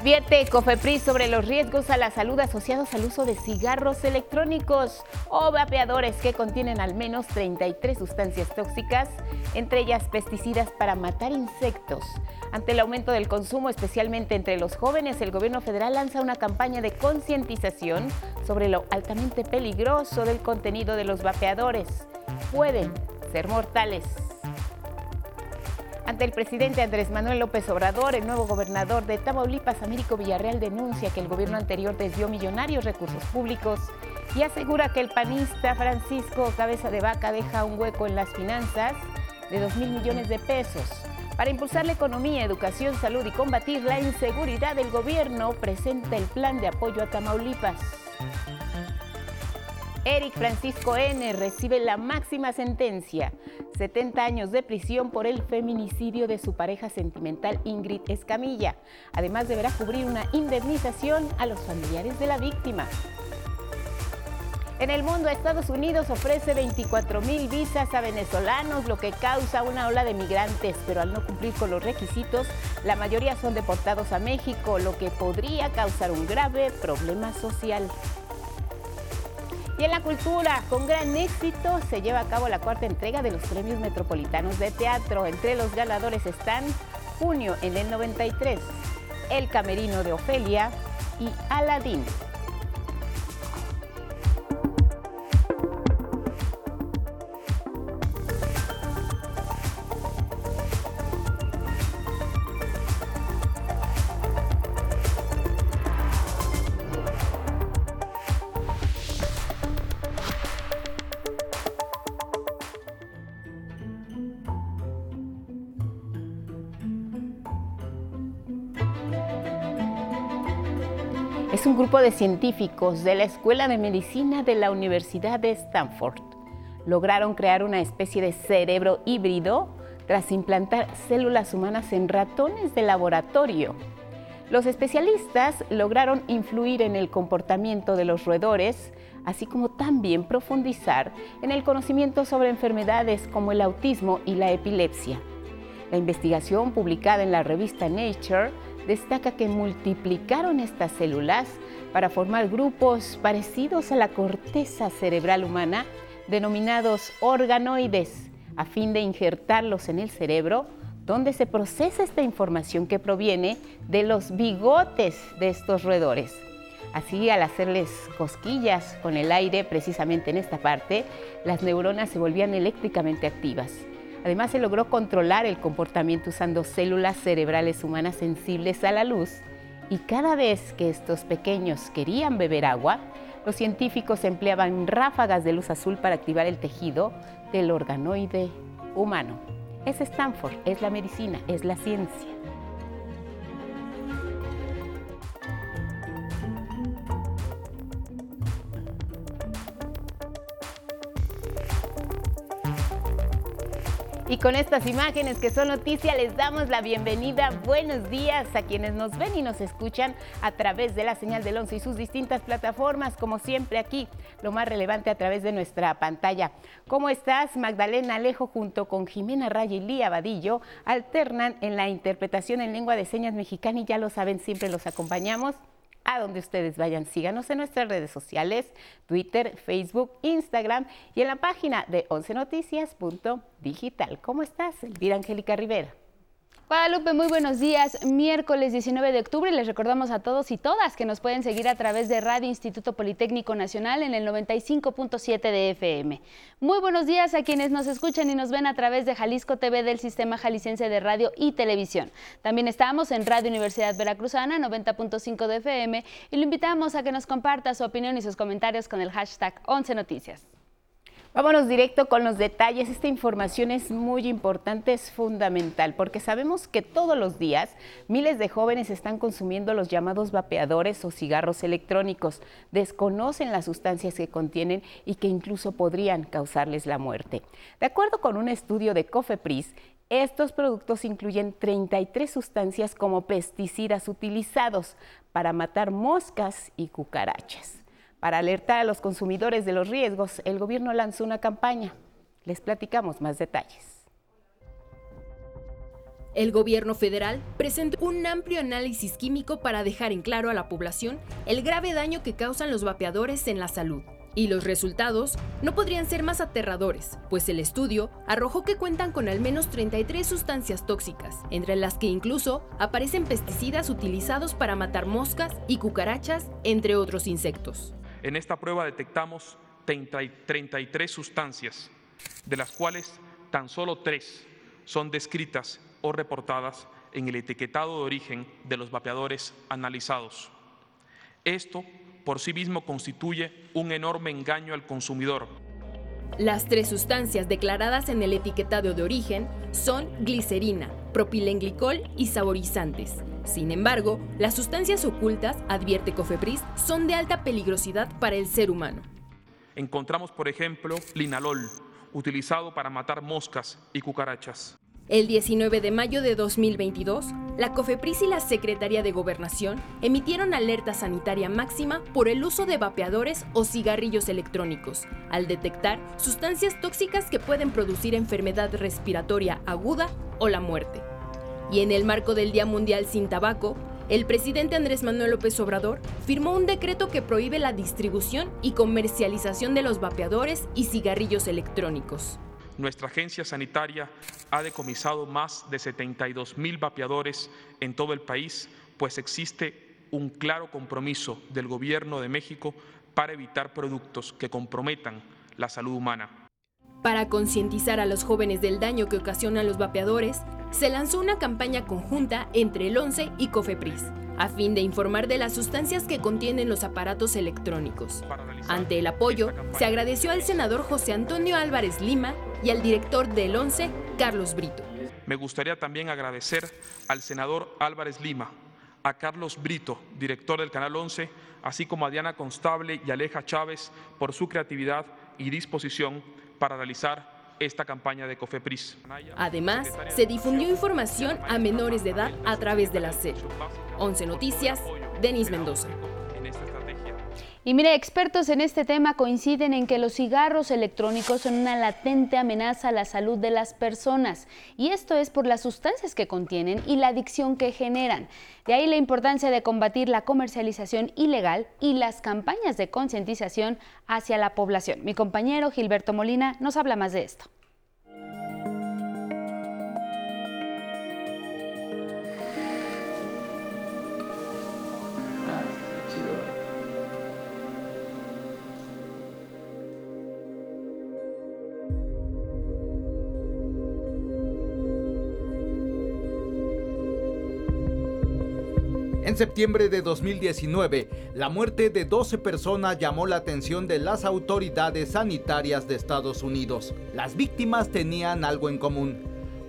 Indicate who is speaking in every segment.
Speaker 1: Advierte COFEPRIS sobre los riesgos a la salud asociados al uso de cigarros electrónicos o vapeadores que contienen al menos 33 sustancias tóxicas, entre ellas pesticidas para matar insectos. Ante el aumento del consumo, especialmente entre los jóvenes, el gobierno federal lanza una campaña de concientización sobre lo altamente peligroso del contenido de los vapeadores. Pueden ser mortales. Ante el presidente Andrés Manuel López Obrador, el nuevo gobernador de Tamaulipas, Américo Villarreal, denuncia que el gobierno anterior desvió millonarios recursos públicos y asegura que el panista Francisco Cabeza de Vaca deja un hueco en las finanzas de 2 mil millones de pesos. Para impulsar la economía, educación, salud y combatir la inseguridad, el gobierno presenta el plan de apoyo a Tamaulipas. Eric Francisco N. recibe la máxima sentencia, 70 años de prisión por el feminicidio de su pareja sentimental Ingrid Escamilla. Además deberá cubrir una indemnización a los familiares de la víctima. En el mundo, Estados Unidos ofrece 24 mil visas a venezolanos, lo que causa una ola de migrantes, pero al no cumplir con los requisitos, la mayoría son deportados a México, lo que podría causar un grave problema social. Y en la cultura, con gran éxito, se lleva a cabo la cuarta entrega de los premios metropolitanos de teatro. Entre los ganadores están Junio en el 93, El Camerino de Ofelia y Aladín. De científicos de la Escuela de Medicina de la Universidad de Stanford. Lograron crear una especie de cerebro híbrido tras implantar células humanas en ratones de laboratorio. Los especialistas lograron influir en el comportamiento de los roedores, así como también profundizar en el conocimiento sobre enfermedades como el autismo y la epilepsia. La investigación publicada en la revista Nature destaca que multiplicaron estas células para formar grupos parecidos a la corteza cerebral humana, denominados organoides, a fin de injertarlos en el cerebro, donde se procesa esta información que proviene de los bigotes de estos roedores. Así, al hacerles cosquillas con el aire precisamente en esta parte, las neuronas se volvían eléctricamente activas. Además, se logró controlar el comportamiento usando células cerebrales humanas sensibles a la luz y cada vez que estos pequeños querían beber agua, los científicos empleaban ráfagas de luz azul para activar el tejido del organoide humano. Es Stanford, es la medicina, es la ciencia. Y con estas imágenes que son noticia, les damos la bienvenida. Buenos días a quienes nos ven y nos escuchan a través de la señal del 11 y sus distintas plataformas, como siempre aquí, lo más relevante a través de nuestra pantalla. ¿Cómo estás? Magdalena Alejo junto con Jimena Raya y Lía Vadillo alternan en la interpretación en lengua de señas mexicana y ya lo saben, siempre los acompañamos a donde ustedes vayan. Síganos en nuestras redes sociales, Twitter, Facebook, Instagram y en la página de 11noticias.digital. ¿Cómo estás, Elvira Angélica Rivera?
Speaker 2: Guadalupe, muy buenos días. Miércoles 19 de octubre les recordamos a todos y todas que nos pueden seguir a través de Radio Instituto Politécnico Nacional en el 95.7 de FM. Muy buenos días a quienes nos escuchan y nos ven a través de Jalisco TV del Sistema Jalisciense de Radio y Televisión. También estamos en Radio Universidad Veracruzana 90.5 de FM y lo invitamos a que nos comparta su opinión y sus comentarios con el hashtag 11 Noticias.
Speaker 1: Vámonos directo con los detalles. Esta información es muy importante, es fundamental, porque sabemos que todos los días miles de jóvenes están consumiendo los llamados vapeadores o cigarros electrónicos. Desconocen las sustancias que contienen y que incluso podrían causarles la muerte. De acuerdo con un estudio de Cofepris, estos productos incluyen 33 sustancias como pesticidas utilizados para matar moscas y cucarachas. Para alertar a los consumidores de los riesgos, el gobierno lanzó una campaña. Les platicamos más detalles.
Speaker 3: El gobierno federal presentó un amplio análisis químico para dejar en claro a la población el grave daño que causan los vapeadores en la salud. Y los resultados no podrían ser más aterradores, pues el estudio arrojó que cuentan con al menos 33 sustancias tóxicas, entre las que incluso aparecen pesticidas utilizados para matar moscas y cucarachas, entre otros insectos.
Speaker 4: En esta prueba detectamos 33 sustancias, de las cuales tan solo tres son descritas o reportadas en el etiquetado de origen de los vapeadores analizados. Esto por sí mismo constituye un enorme engaño al consumidor.
Speaker 3: Las tres sustancias declaradas en el etiquetado de origen son glicerina, propilenglicol y saborizantes. Sin embargo, las sustancias ocultas, advierte Cofepris, son de alta peligrosidad para el ser humano.
Speaker 4: Encontramos, por ejemplo, linalol, utilizado para matar moscas y cucarachas.
Speaker 3: El 19 de mayo de 2022, la COFEPRIS y la Secretaría de Gobernación emitieron alerta sanitaria máxima por el uso de vapeadores o cigarrillos electrónicos, al detectar sustancias tóxicas que pueden producir enfermedad respiratoria aguda o la muerte. Y en el marco del Día Mundial sin Tabaco, el presidente Andrés Manuel López Obrador firmó un decreto que prohíbe la distribución y comercialización de los vapeadores y cigarrillos electrónicos
Speaker 4: nuestra agencia sanitaria ha decomisado más de 72 mil vapeadores en todo el país, pues existe un claro compromiso del Gobierno de México para evitar productos que comprometan la salud humana.
Speaker 3: Para concientizar a los jóvenes del daño que ocasionan los vapeadores, se lanzó una campaña conjunta entre el ONCE y COFEPRIS, a fin de informar de las sustancias que contienen los aparatos electrónicos. Ante el apoyo, se agradeció al senador José Antonio Álvarez Lima y al director del ONCE, Carlos Brito.
Speaker 4: Me gustaría también agradecer al senador Álvarez Lima, a Carlos Brito, director del Canal 11, así como a Diana Constable y Aleja Chávez por su creatividad y disposición para realizar esta campaña de COFEPRIS.
Speaker 3: Además, se difundió información a menores de edad a través de la SED. 11 Noticias, Denis Mendoza.
Speaker 2: Y mire, expertos en este tema coinciden en que los cigarros electrónicos son una latente amenaza a la salud de las personas. Y esto es por las sustancias que contienen y la adicción que generan. De ahí la importancia de combatir la comercialización ilegal y las campañas de concientización hacia la población. Mi compañero Gilberto Molina nos habla más de esto.
Speaker 5: En septiembre de 2019, la muerte de 12 personas llamó la atención de las autoridades sanitarias de Estados Unidos. Las víctimas tenían algo en común.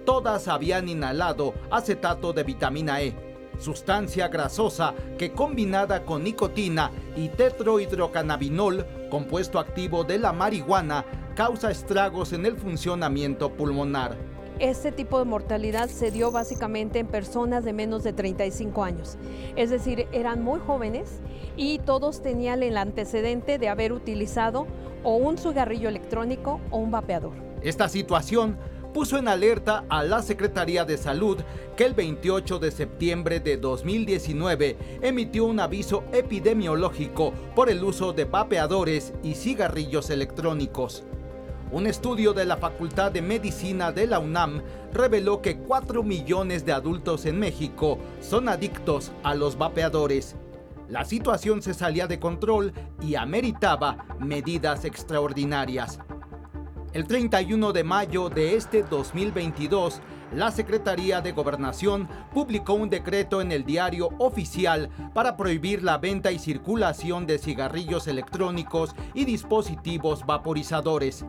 Speaker 5: Todas habían inhalado acetato de vitamina E, sustancia grasosa que combinada con nicotina y tetrohidrocannabinol, compuesto activo de la marihuana, causa estragos en el funcionamiento pulmonar.
Speaker 6: Este tipo de mortalidad se dio básicamente en personas de menos de 35 años. Es decir, eran muy jóvenes y todos tenían el antecedente de haber utilizado o un cigarrillo electrónico o un vapeador.
Speaker 5: Esta situación puso en alerta a la Secretaría de Salud que el 28 de septiembre de 2019 emitió un aviso epidemiológico por el uso de vapeadores y cigarrillos electrónicos. Un estudio de la Facultad de Medicina de la UNAM reveló que 4 millones de adultos en México son adictos a los vapeadores. La situación se salía de control y ameritaba medidas extraordinarias. El 31 de mayo de este 2022, la Secretaría de Gobernación publicó un decreto en el diario oficial para prohibir la venta y circulación de cigarrillos electrónicos y dispositivos vaporizadores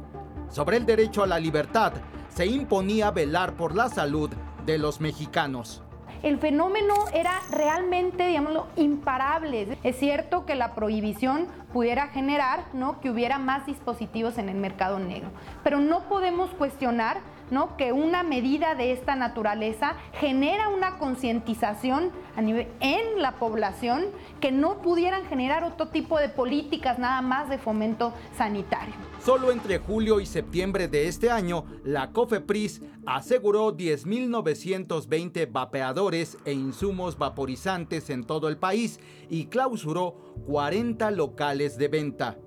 Speaker 5: sobre el derecho a la libertad, se imponía velar por la salud de los mexicanos.
Speaker 7: El fenómeno era realmente, digámoslo, imparable. Es cierto que la prohibición pudiera generar ¿no? que hubiera más dispositivos en el mercado negro, pero no podemos cuestionar ¿no? que una medida de esta naturaleza genera una concientización en la población que no pudieran generar otro tipo de políticas nada más de fomento sanitario.
Speaker 5: Solo entre julio y septiembre de este año, la COFEPRIS aseguró 10.920 vapeadores e insumos vaporizantes en todo el país y clausuró 40 locales de venta.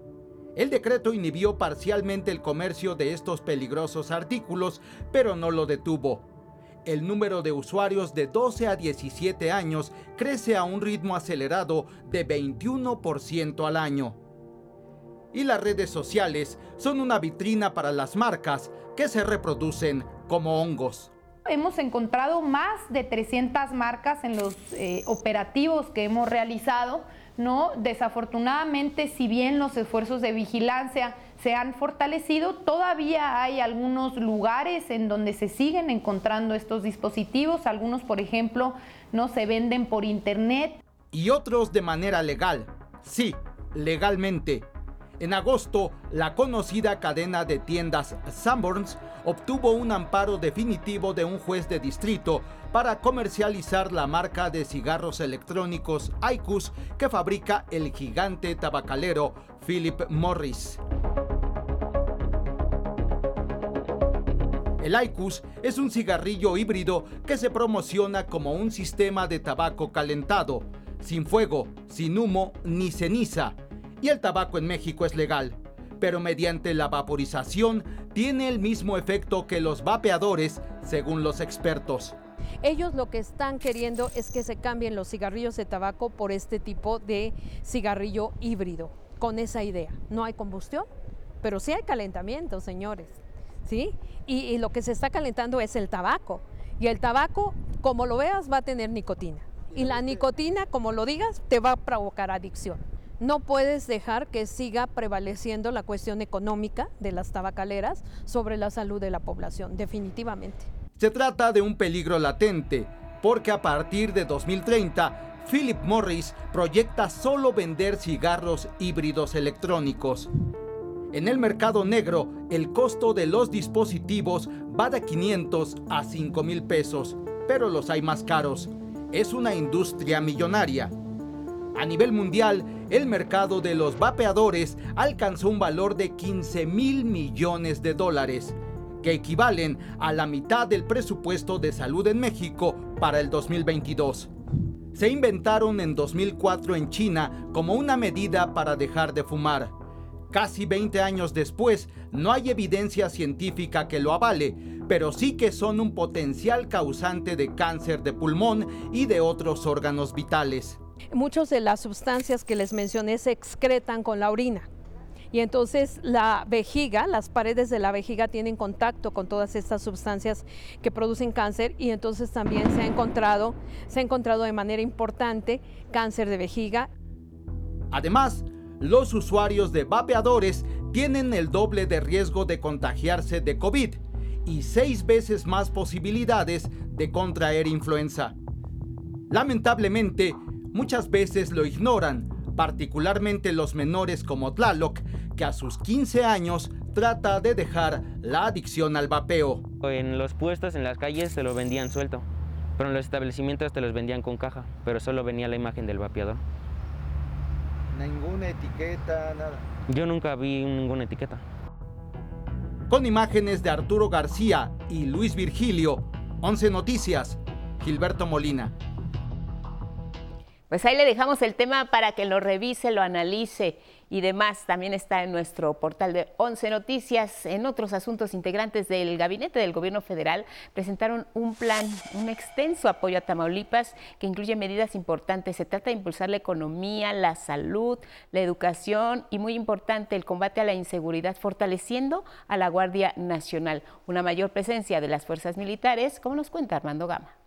Speaker 5: El decreto inhibió parcialmente el comercio de estos peligrosos artículos, pero no lo detuvo. El número de usuarios de 12 a 17 años crece a un ritmo acelerado de 21% al año. Y las redes sociales son una vitrina para las marcas que se reproducen como hongos.
Speaker 7: Hemos encontrado más de 300 marcas en los eh, operativos que hemos realizado ¿no? Desafortunadamente, si bien los esfuerzos de vigilancia se han fortalecido, todavía hay algunos lugares en donde se siguen encontrando estos dispositivos, algunos, por ejemplo, no se venden por internet.
Speaker 5: Y otros de manera legal, sí, legalmente. En agosto, la conocida cadena de tiendas Sanborns obtuvo un amparo definitivo de un juez de distrito para comercializar la marca de cigarros electrónicos IQOS que fabrica el gigante tabacalero Philip Morris. El IQOS es un cigarrillo híbrido que se promociona como un sistema de tabaco calentado, sin fuego, sin humo ni ceniza. Y el tabaco en México es legal pero mediante la vaporización tiene el mismo efecto que los vapeadores, según los expertos.
Speaker 6: Ellos lo que están queriendo es que se cambien los cigarrillos de tabaco por este tipo de cigarrillo híbrido, con esa idea. No hay combustión, pero sí hay calentamiento, señores. ¿Sí? Y, y lo que se está calentando es el tabaco. Y el tabaco, como lo veas, va a tener nicotina. Y la nicotina, como lo digas, te va a provocar adicción. No puedes dejar que siga prevaleciendo la cuestión económica de las tabacaleras sobre la salud de la población, definitivamente.
Speaker 5: Se trata de un peligro latente, porque a partir de 2030, Philip Morris proyecta solo vender cigarros híbridos electrónicos. En el mercado negro, el costo de los dispositivos va de 500 a 5 mil pesos, pero los hay más caros. Es una industria millonaria. A nivel mundial, el mercado de los vapeadores alcanzó un valor de 15 mil millones de dólares, que equivalen a la mitad del presupuesto de salud en México para el 2022. Se inventaron en 2004 en China como una medida para dejar de fumar. Casi 20 años después, no hay evidencia científica que lo avale, pero sí que son un potencial causante de cáncer de pulmón y de otros órganos vitales.
Speaker 6: Muchas de las sustancias que les mencioné se excretan con la orina. Y entonces la vejiga, las paredes de la vejiga tienen contacto con todas estas sustancias que producen cáncer y entonces también se ha encontrado, se ha encontrado de manera importante cáncer de vejiga.
Speaker 5: Además, los usuarios de vapeadores tienen el doble de riesgo de contagiarse de COVID y seis veces más posibilidades de contraer influenza. Lamentablemente, muchas veces lo ignoran, particularmente los menores como Tlaloc, que a sus 15 años trata de dejar la adicción al vapeo.
Speaker 8: En los puestos, en las calles, se lo vendían suelto, pero en los establecimientos te los vendían con caja, pero solo venía la imagen del vapeador.
Speaker 9: Ninguna etiqueta, nada.
Speaker 8: Yo nunca vi ninguna etiqueta.
Speaker 5: Con imágenes de Arturo García y Luis Virgilio, 11 Noticias, Gilberto Molina.
Speaker 1: Pues ahí le dejamos el tema para que lo revise, lo analice y demás. También está en nuestro portal de 11 Noticias. En otros asuntos, integrantes del Gabinete del Gobierno Federal presentaron un plan, un extenso apoyo a Tamaulipas que incluye medidas importantes. Se trata de impulsar la economía, la salud, la educación y, muy importante, el combate a la inseguridad, fortaleciendo a la Guardia Nacional. Una mayor presencia de las fuerzas militares, como nos cuenta Armando Gama.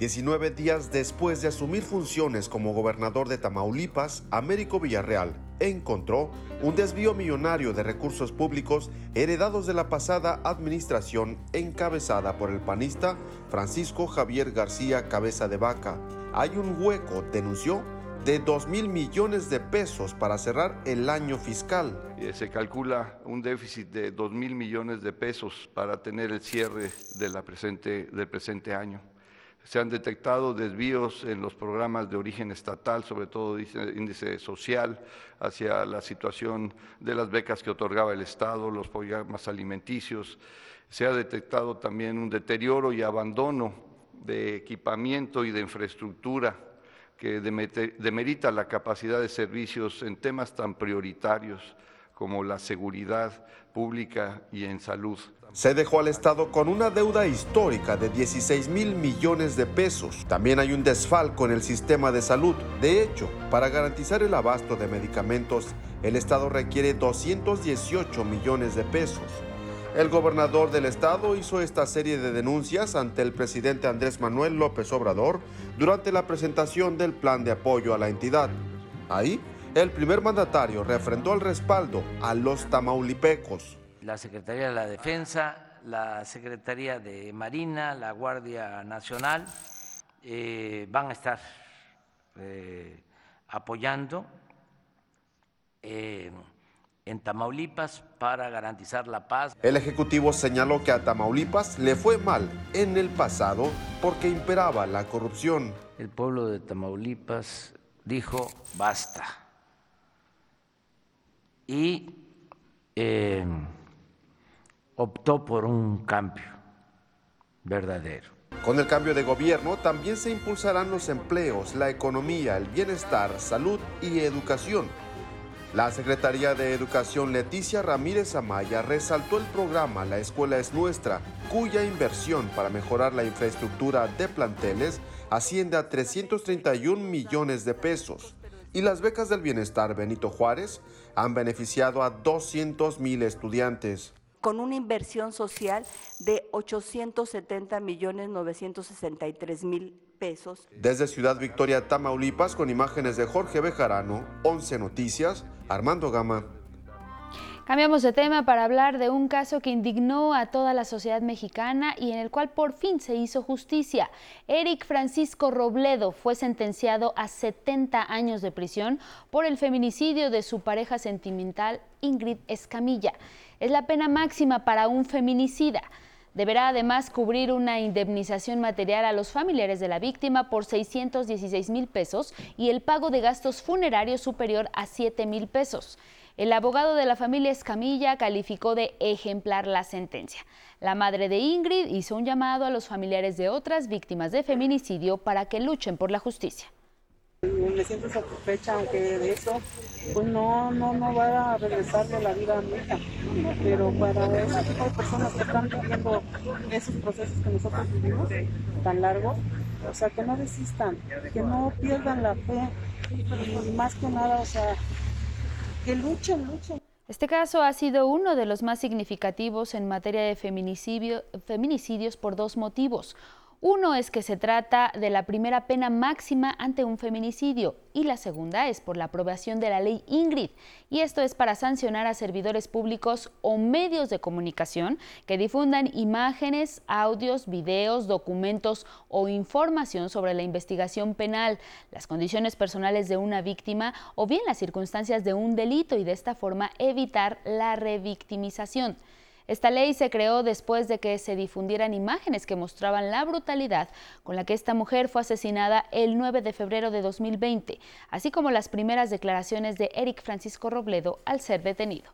Speaker 10: 19 días después de asumir funciones como gobernador de Tamaulipas, Américo Villarreal encontró un desvío millonario de recursos públicos heredados de la pasada administración encabezada por el panista Francisco Javier García Cabeza de Vaca. Hay un hueco, denunció, de 2 mil millones de pesos para cerrar el año fiscal.
Speaker 9: Eh, se calcula un déficit de 2 mil millones de pesos para tener el cierre del presente año. Se han detectado desvíos en los programas de origen estatal, sobre todo índice social, hacia la situación de las becas que otorgaba el Estado, los programas alimenticios. Se ha detectado también un deterioro y abandono de equipamiento y de infraestructura que demerita la capacidad de servicios en temas tan prioritarios como la seguridad pública y en salud.
Speaker 10: Se dejó al Estado con una deuda histórica de 16 mil millones de pesos. También hay un desfalco en el sistema de salud. De hecho, para garantizar el abasto de medicamentos, el Estado requiere 218 millones de pesos. El gobernador del estado hizo esta serie de denuncias ante el presidente Andrés Manuel López Obrador durante la presentación del plan de apoyo a la entidad. Ahí, el primer mandatario refrendó el respaldo a los tamaulipecos.
Speaker 11: La Secretaría de la Defensa, la Secretaría de Marina, la Guardia Nacional eh, van a estar eh, apoyando. Eh, en Tamaulipas para garantizar la paz.
Speaker 10: El Ejecutivo señaló que a Tamaulipas le fue mal en el pasado porque imperaba la corrupción.
Speaker 11: El pueblo de Tamaulipas dijo basta y eh, optó por un cambio verdadero.
Speaker 10: Con el cambio de gobierno también se impulsarán los empleos, la economía, el bienestar, salud y educación la Secretaría de Educación Leticia Ramírez Amaya resaltó el programa La Escuela es Nuestra, cuya inversión para mejorar la infraestructura de planteles asciende a 331 millones de pesos. Y las becas del bienestar Benito Juárez han beneficiado a 200 mil estudiantes
Speaker 12: con una inversión social de 870 millones 963 mil pesos.
Speaker 10: Desde Ciudad Victoria, Tamaulipas, con imágenes de Jorge Bejarano, 11 Noticias, Armando Gama.
Speaker 2: Cambiamos de tema para hablar de un caso que indignó a toda la sociedad mexicana y en el cual por fin se hizo justicia. Eric Francisco Robledo fue sentenciado a 70 años de prisión por el feminicidio de su pareja sentimental Ingrid Escamilla. Es la pena máxima para un feminicida. Deberá además cubrir una indemnización material a los familiares de la víctima por 616 mil pesos y el pago de gastos funerarios superior a 7 mil pesos. El abogado de la familia Escamilla calificó de ejemplar la sentencia. La madre de Ingrid hizo un llamado a los familiares de otras víctimas de feminicidio para que luchen por la justicia.
Speaker 13: Me siento satisfecha, aunque de eso pues no, no, no va a regresarle la vida a. Pero para ese tipo de personas que están viviendo esos procesos que nosotros vivimos tan largos, o sea, que no desistan, que no pierdan la fe y más que nada, o sea, que luchen, luchen.
Speaker 2: Este caso ha sido uno de los más significativos en materia de feminicidio, feminicidios por dos motivos. Uno es que se trata de la primera pena máxima ante un feminicidio y la segunda es por la aprobación de la ley Ingrid. Y esto es para sancionar a servidores públicos o medios de comunicación que difundan imágenes, audios, videos, documentos o información sobre la investigación penal, las condiciones personales de una víctima o bien las circunstancias de un delito y de esta forma evitar la revictimización. Esta ley se creó después de que se difundieran imágenes que mostraban la brutalidad con la que esta mujer fue asesinada el 9 de febrero de 2020, así como las primeras declaraciones de Eric Francisco Robledo al ser detenido.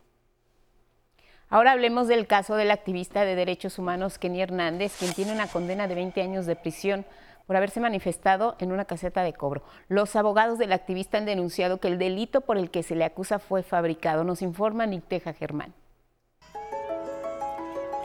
Speaker 1: Ahora hablemos del caso del activista de derechos humanos Kenny Hernández, quien tiene una condena de 20 años de prisión por haberse manifestado en una caseta de cobro. Los abogados del activista han denunciado que el delito por el que se le acusa fue fabricado. Nos informa Nicteja Germán.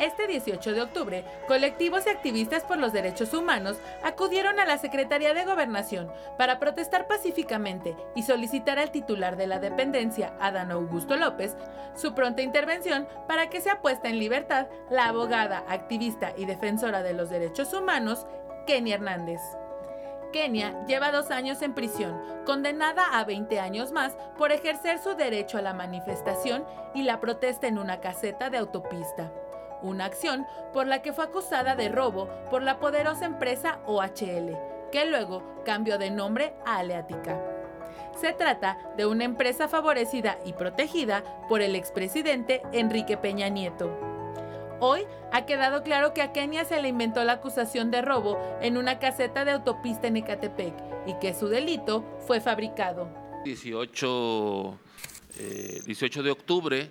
Speaker 14: Este 18 de octubre, colectivos y activistas por los derechos humanos acudieron a la Secretaría de Gobernación para protestar pacíficamente y solicitar al titular de la dependencia, Adán Augusto López, su pronta intervención para que sea puesta en libertad la abogada, activista y defensora de los derechos humanos, Kenia Hernández. Kenia lleva dos años en prisión, condenada a 20 años más por ejercer su derecho a la manifestación y la protesta en una caseta de autopista una acción por la que fue acusada de robo por la poderosa empresa OHL, que luego cambió de nombre a Aleática. Se trata de una empresa favorecida y protegida por el expresidente Enrique Peña Nieto. Hoy ha quedado claro que a Kenia se le inventó la acusación de robo en una caseta de autopista en Ecatepec y que su delito fue fabricado.
Speaker 15: 18, 18 eh, de octubre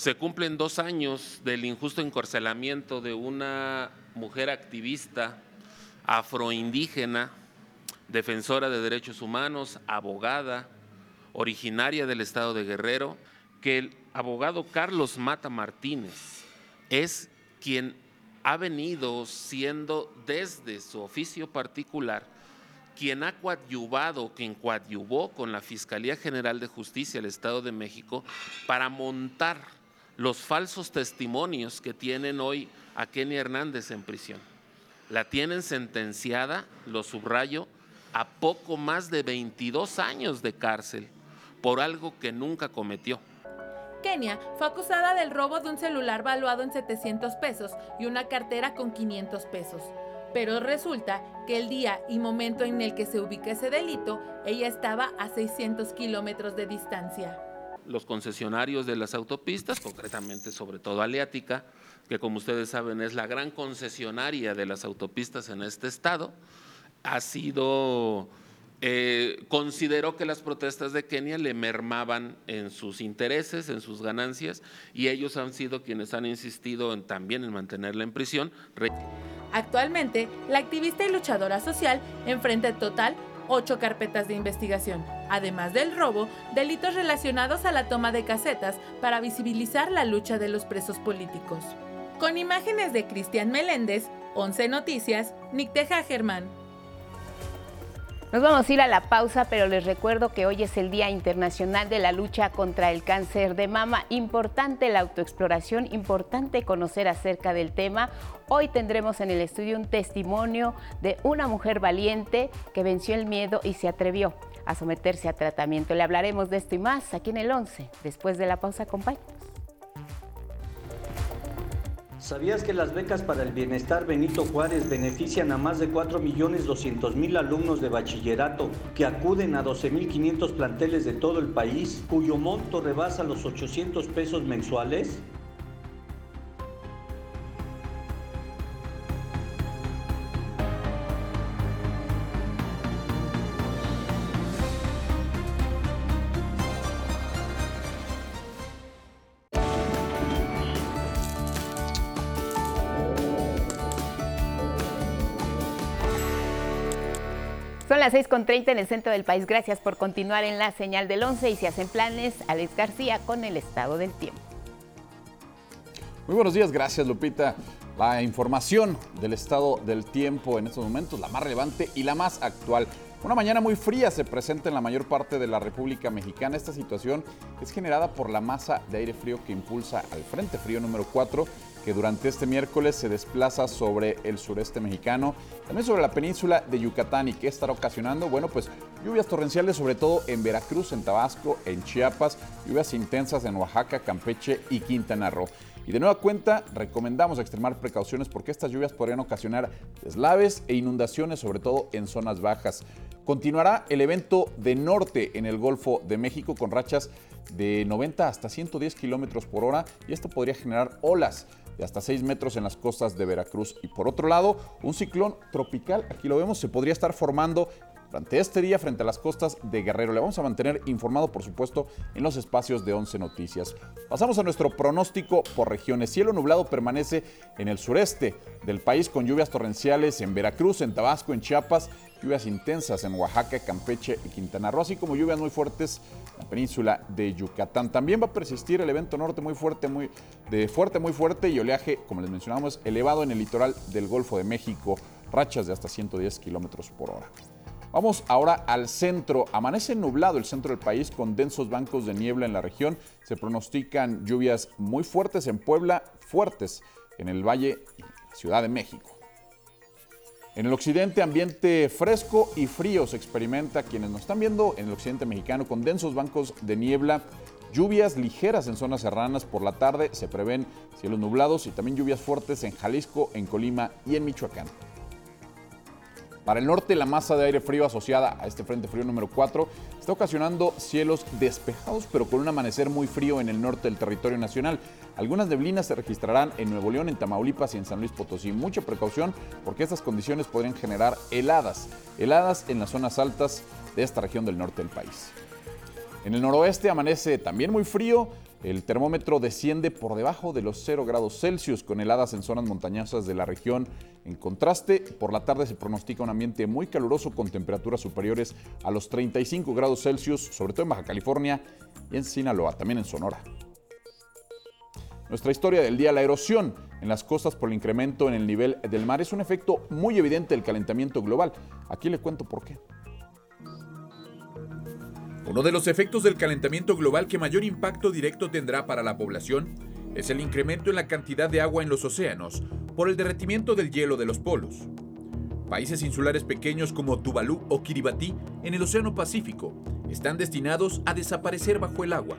Speaker 15: se cumplen dos años del injusto encarcelamiento de una mujer activista afroindígena, defensora de derechos humanos, abogada, originaria del estado de Guerrero, que el abogado Carlos Mata Martínez es quien ha venido siendo desde su oficio particular quien ha coadyuvado, quien coadyuvó con la Fiscalía General de Justicia del Estado de México para montar los falsos testimonios que tienen hoy a Kenny Hernández en prisión. La tienen sentenciada, lo subrayo, a poco más de 22 años de cárcel por algo que nunca cometió.
Speaker 14: Kenia fue acusada del robo de un celular valuado en 700 pesos y una cartera con 500 pesos. Pero resulta que el día y momento en el que se ubica ese delito, ella estaba a 600 kilómetros de distancia
Speaker 15: los concesionarios de las autopistas, concretamente sobre todo Aleática, que como ustedes saben es la gran concesionaria de las autopistas en este estado, ha sido, eh, consideró que las protestas de Kenia le mermaban en sus intereses, en sus ganancias, y ellos han sido quienes han insistido también en mantenerla en prisión.
Speaker 14: Actualmente, la activista y luchadora social enfrenta total ocho carpetas de investigación, además del robo, delitos relacionados a la toma de casetas para visibilizar la lucha de los presos políticos. Con imágenes de Cristian Meléndez, 11 Noticias, Nick Teja Germán.
Speaker 1: Nos vamos a ir a la pausa, pero les recuerdo que hoy es el Día Internacional de la Lucha contra el Cáncer de Mama. Importante la autoexploración, importante conocer acerca del tema. Hoy tendremos en el estudio un testimonio de una mujer valiente que venció el miedo y se atrevió a someterse a tratamiento. Le hablaremos de esto y más aquí en el 11. Después de la pausa, acompáñenos.
Speaker 16: ¿Sabías que las becas para el bienestar Benito Juárez benefician a más de 4.200.000 alumnos de bachillerato que acuden a 12.500 planteles de todo el país, cuyo monto rebasa los 800 pesos mensuales?
Speaker 1: Las 6.30 en el centro del país. Gracias por continuar en la señal del 11 y si hacen planes, Alex García con el estado del tiempo.
Speaker 17: Muy buenos días, gracias Lupita. La información del estado del tiempo en estos momentos, la más relevante y la más actual. Una mañana muy fría se presenta en la mayor parte de la República Mexicana. Esta situación es generada por la masa de aire frío que impulsa al Frente Frío número 4 que durante este miércoles se desplaza sobre el sureste mexicano, también sobre la península de Yucatán y que estará ocasionando, bueno, pues lluvias torrenciales sobre todo en Veracruz, en Tabasco, en Chiapas, lluvias intensas en Oaxaca, Campeche y Quintana Roo. Y de nueva cuenta, recomendamos extremar precauciones porque estas lluvias podrían ocasionar deslaves e inundaciones, sobre todo en zonas bajas. Continuará el evento de norte en el Golfo de México con rachas de 90 hasta 110 kilómetros por hora y esto podría generar olas de hasta 6 metros en las costas de Veracruz. Y por otro lado, un ciclón tropical, aquí lo vemos, se podría estar formando durante este día frente a las costas de Guerrero. Le vamos a mantener informado, por supuesto, en los espacios de 11 Noticias. Pasamos a nuestro pronóstico por regiones. Cielo nublado permanece en el sureste del país con lluvias torrenciales en Veracruz, en Tabasco, en Chiapas, lluvias intensas en Oaxaca, Campeche y Quintana Roo, así como lluvias muy fuertes en la península de Yucatán. También va a persistir el evento norte muy fuerte, muy de fuerte, muy fuerte y oleaje, como les mencionamos, elevado en el litoral del Golfo de México, rachas de hasta 110 kilómetros por hora. Vamos ahora al centro. Amanece nublado el centro del país con densos bancos de niebla en la región. Se pronostican lluvias muy fuertes en Puebla, fuertes en el Valle y Ciudad de México. En el occidente, ambiente fresco y frío se experimenta. Quienes nos están viendo en el occidente mexicano con densos bancos de niebla, lluvias ligeras en zonas serranas por la tarde, se prevén cielos nublados y también lluvias fuertes en Jalisco, en Colima y en Michoacán. Para el norte, la masa de aire frío asociada a este frente frío número 4 está ocasionando cielos despejados, pero con un amanecer muy frío en el norte del territorio nacional. Algunas neblinas se registrarán en Nuevo León, en Tamaulipas y en San Luis Potosí. Mucha precaución porque estas condiciones podrían generar heladas, heladas en las zonas altas de esta región del norte del país. En el noroeste amanece también muy frío, el termómetro desciende por debajo de los 0 grados Celsius con heladas en zonas montañosas de la región. En contraste, por la tarde se pronostica un ambiente muy caluroso con temperaturas superiores a los 35 grados Celsius, sobre todo en Baja California y en Sinaloa, también en Sonora. Nuestra historia del día, la erosión en las costas por el incremento en el nivel del mar es un efecto muy evidente del calentamiento global. Aquí le cuento por qué.
Speaker 18: Uno de los efectos del calentamiento global que mayor impacto directo tendrá para la población es el incremento en la cantidad de agua en los océanos por el derretimiento del hielo de los polos. Países insulares pequeños como Tuvalu o Kiribati en el Océano Pacífico están destinados a desaparecer bajo el agua.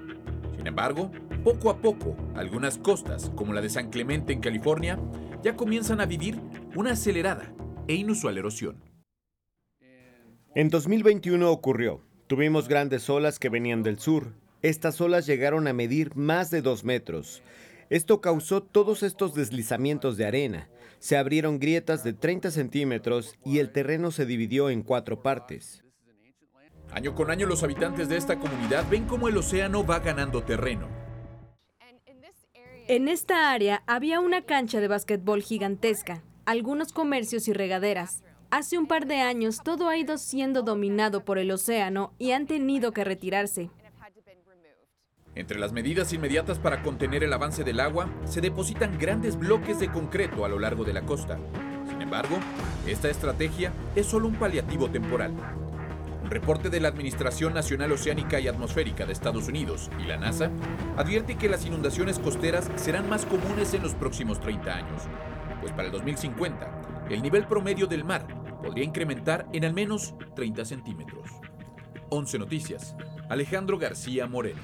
Speaker 18: Sin embargo, poco a poco, algunas costas, como la de San Clemente en California, ya comienzan a vivir una acelerada e inusual erosión.
Speaker 19: En 2021 ocurrió. Tuvimos grandes olas que venían del sur. Estas olas llegaron a medir más de dos metros. Esto causó todos estos deslizamientos de arena. Se abrieron grietas de 30 centímetros y el terreno se dividió en cuatro partes.
Speaker 18: Año con año los habitantes de esta comunidad ven cómo el océano va ganando terreno.
Speaker 20: En esta área había una cancha de básquetbol gigantesca, algunos comercios y regaderas. Hace un par de años todo ha ido siendo dominado por el océano y han tenido que retirarse.
Speaker 18: Entre las medidas inmediatas para contener el avance del agua, se depositan grandes bloques de concreto a lo largo de la costa. Sin embargo, esta estrategia es solo un paliativo temporal. Un reporte de la Administración Nacional Oceánica y Atmosférica de Estados Unidos y la NASA advierte que las inundaciones costeras serán más comunes en los próximos 30 años, pues para el 2050 el nivel promedio del mar podría incrementar en al menos 30 centímetros. 11 Noticias, Alejandro García Moreno.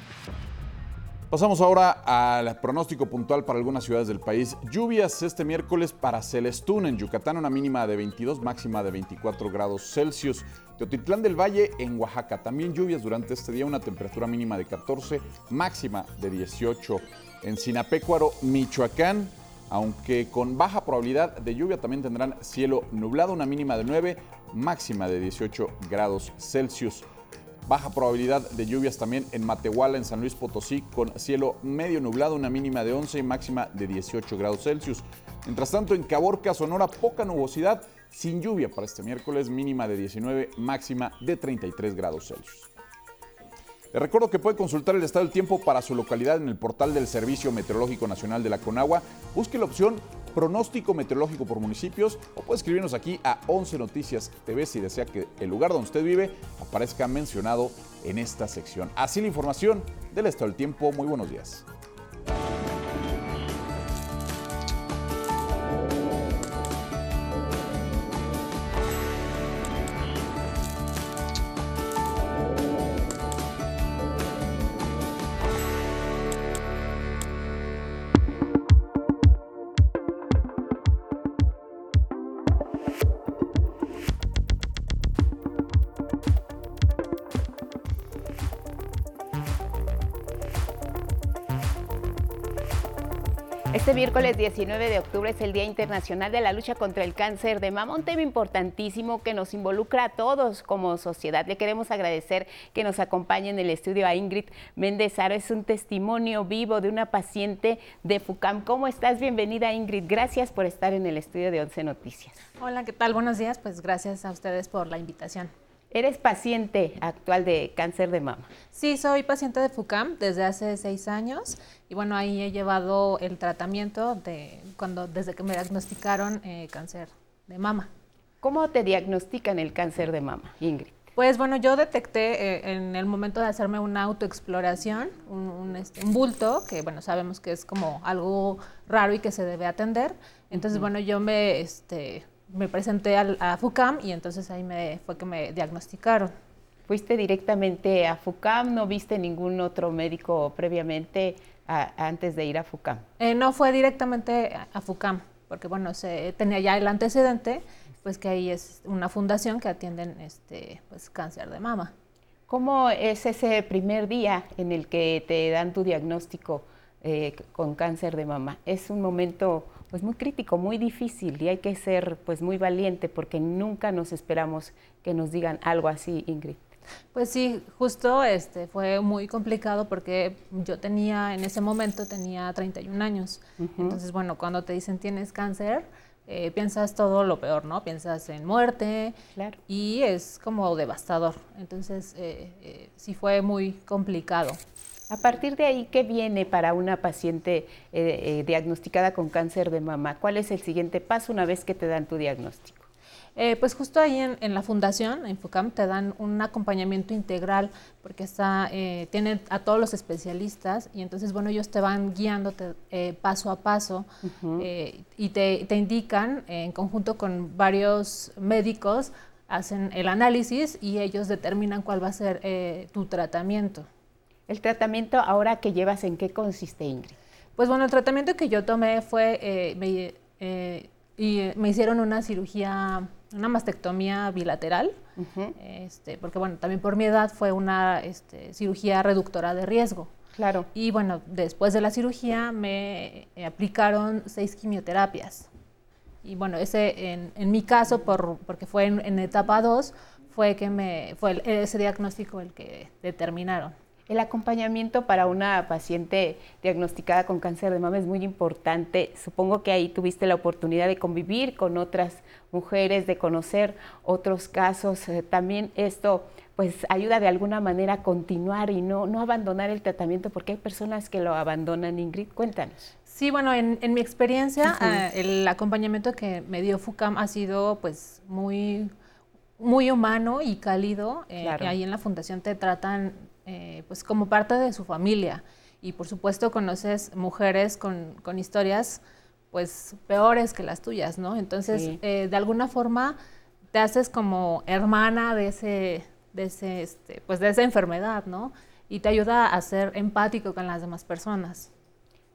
Speaker 17: Pasamos ahora al pronóstico puntual para algunas ciudades del país. Lluvias este miércoles para Celestún en Yucatán, una mínima de 22, máxima de 24 grados Celsius. Teotitlán del Valle en Oaxaca, también lluvias durante este día, una temperatura mínima de 14, máxima de 18. En Sinapecuaro, Michoacán, aunque con baja probabilidad de lluvia también tendrán cielo nublado, una mínima de 9, máxima de 18 grados Celsius. Baja probabilidad de lluvias también en Matehuala, en San Luis Potosí, con cielo medio nublado, una mínima de 11 y máxima de 18 grados Celsius. Mientras tanto, en Caborca, Sonora, poca nubosidad, sin lluvia para este miércoles, mínima de 19, máxima de 33 grados Celsius. Les recuerdo que puede consultar el estado del tiempo para su localidad en el portal del Servicio Meteorológico Nacional de la Conagua. Busque la opción pronóstico meteorológico por municipios o puede escribirnos aquí a 11 Noticias TV si desea que el lugar donde usted vive aparezca mencionado en esta sección. Así la información del estado del tiempo. Muy buenos días.
Speaker 1: Miércoles 19 de octubre es el Día Internacional de la Lucha contra el Cáncer de Mama, un tema importantísimo que nos involucra a todos como sociedad. Le queremos agradecer que nos acompañe en el estudio a Ingrid Méndez Aro. Es un testimonio vivo de una paciente de FUCAM. ¿Cómo estás? Bienvenida Ingrid. Gracias por estar en el estudio de Once Noticias.
Speaker 21: Hola, ¿qué tal? Buenos días. Pues gracias a ustedes por la invitación.
Speaker 1: ¿Eres paciente actual de cáncer de mama?
Speaker 21: Sí, soy paciente de FUCAM desde hace seis años y bueno, ahí he llevado el tratamiento de cuando desde que me diagnosticaron eh, cáncer de mama.
Speaker 1: ¿Cómo te diagnostican el cáncer de mama, Ingrid?
Speaker 21: Pues bueno, yo detecté eh, en el momento de hacerme una autoexploración un, un, este, un, bulto, que bueno, sabemos que es como algo raro y que se debe atender. Entonces, uh -huh. bueno, yo me, este, me presenté al, a FUCAM y entonces ahí me, fue que me diagnosticaron.
Speaker 1: ¿Fuiste directamente a FUCAM? ¿No viste ningún otro médico previamente a, antes de ir a FUCAM?
Speaker 21: Eh, no fue directamente a, a, FUCAM, porque bueno, se, tenía ya el antecedente, pues que ahí es una fundación que atienden este, pues, cáncer de mama.
Speaker 1: ¿Cómo es ese primer día en el que te dan tu diagnóstico eh, con cáncer de mama? Es un momento pues muy crítico, muy difícil y hay que ser pues muy valiente porque nunca nos esperamos que nos digan algo así, Ingrid.
Speaker 21: Pues sí, justo este fue muy complicado porque yo tenía en ese momento tenía 31 años. Entonces, bueno, cuando te dicen tienes cáncer, eh, piensas todo lo peor, ¿no? Piensas en muerte
Speaker 1: claro.
Speaker 21: y es como devastador. Entonces, eh, eh, sí fue muy complicado.
Speaker 1: A partir de ahí, ¿qué viene para una paciente diagnosticada con cáncer de mama? ¿Cuál es el siguiente paso una vez que te dan tu diagnóstico?
Speaker 21: Eh, pues justo ahí en, la fundación, en FUCAM, te dan un acompañamiento integral porque está, eh, tienen a todos los especialistas y entonces, bueno, ellos te van guiando eh, paso a paso y te, indican en conjunto con varios médicos, hacen el análisis y ellos determinan cuál va a ser tu tratamiento.
Speaker 1: ¿El tratamiento ahora que llevas en qué consiste, Ingrid?
Speaker 21: Pues bueno, el tratamiento que yo tomé fue, me, y me hicieron una cirugía una mastectomía bilateral, este, porque bueno, también por mi edad fue una este, cirugía reductora de riesgo.
Speaker 1: Claro.
Speaker 21: Y bueno, después de la cirugía me aplicaron seis quimioterapias. Y bueno, ese en, en mi caso, por, porque fue en, etapa 2, fue que me fue ese diagnóstico el que determinaron.
Speaker 1: El acompañamiento para una paciente diagnosticada con cáncer de mama es muy importante. Supongo que ahí tuviste la oportunidad de convivir con otras mujeres, de conocer otros casos. Eh, también esto pues ayuda de alguna manera a continuar y no, no abandonar el tratamiento porque hay personas que lo abandonan. Ingrid, cuéntanos.
Speaker 21: Sí, bueno, en, mi experiencia, ah, el acompañamiento que me dio FUCAM ha sido pues muy, muy humano y cálido. Eh, ahí en la fundación te tratan eh, pues como parte de su familia. Y por supuesto conoces mujeres con, con historias pues peores que las tuyas, ¿no? Entonces, eh, de alguna forma te haces como hermana de ese, de ese, este, pues de esa enfermedad, ¿no? Y te ayuda a ser empático con las demás personas.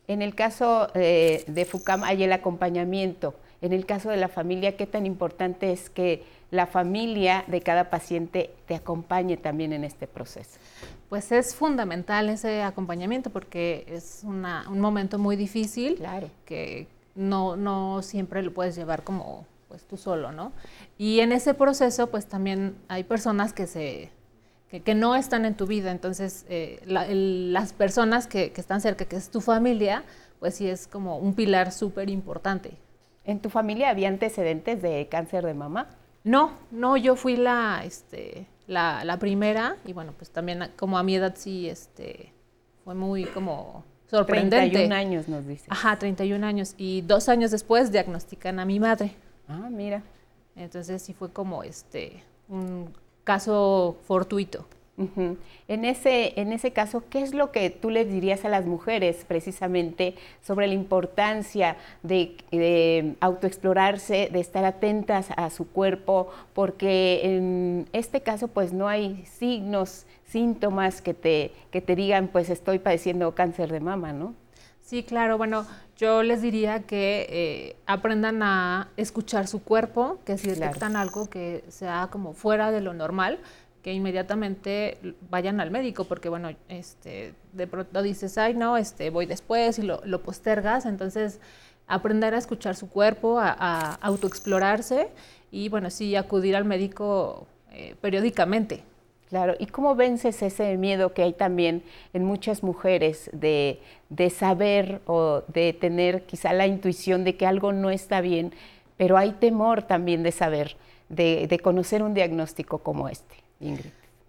Speaker 1: En el caso eh, de FUCAM hay el acompañamiento. En el caso de la familia, ¿qué tan importante es que la familia de cada paciente te acompañe también en este proceso?
Speaker 21: Pues es fundamental ese acompañamiento porque es un momento muy difícil
Speaker 1: claro.
Speaker 21: que no, no siempre lo puedes llevar como pues tú solo, ¿no? Y en ese proceso pues también hay personas que se que, no están en tu vida, entonces eh, las personas que, que, están cerca, que es tu familia, pues sí es como un pilar súper importante.
Speaker 1: ¿En tu familia había antecedentes de cáncer de mama?
Speaker 21: No, no, yo fui la, este, la, primera y bueno, pues también como a mi edad sí, este, fue muy como sorprendente.
Speaker 1: 31 años nos dice.
Speaker 21: Ajá, 31 años y dos años después diagnostican a mi madre.
Speaker 1: Ah, mira.
Speaker 21: Entonces sí fue como este, un caso fortuito.
Speaker 1: En, ese, en ese caso, ¿qué es lo que tú les dirías a las mujeres precisamente sobre la importancia de, autoexplorarse, de estar atentas a su cuerpo? Porque en este caso, pues no hay signos, síntomas que te, que te digan, pues estoy padeciendo cáncer de mama, ¿no?
Speaker 21: Sí, claro. Bueno, yo les diría que eh, aprendan a escuchar su cuerpo, que si detectan algo que sea como fuera de lo normal, que inmediatamente vayan al médico, porque bueno, este, de pronto dices, ay no, este, voy después y lo, postergas, entonces aprender a escuchar su cuerpo, a, autoexplorarse y bueno, sí, acudir al médico eh, periódicamente.
Speaker 1: Claro, ¿y cómo vences ese miedo que hay también en muchas mujeres de, saber o de tener quizá la intuición de que algo no está bien, pero hay temor también de saber, de conocer un diagnóstico como este?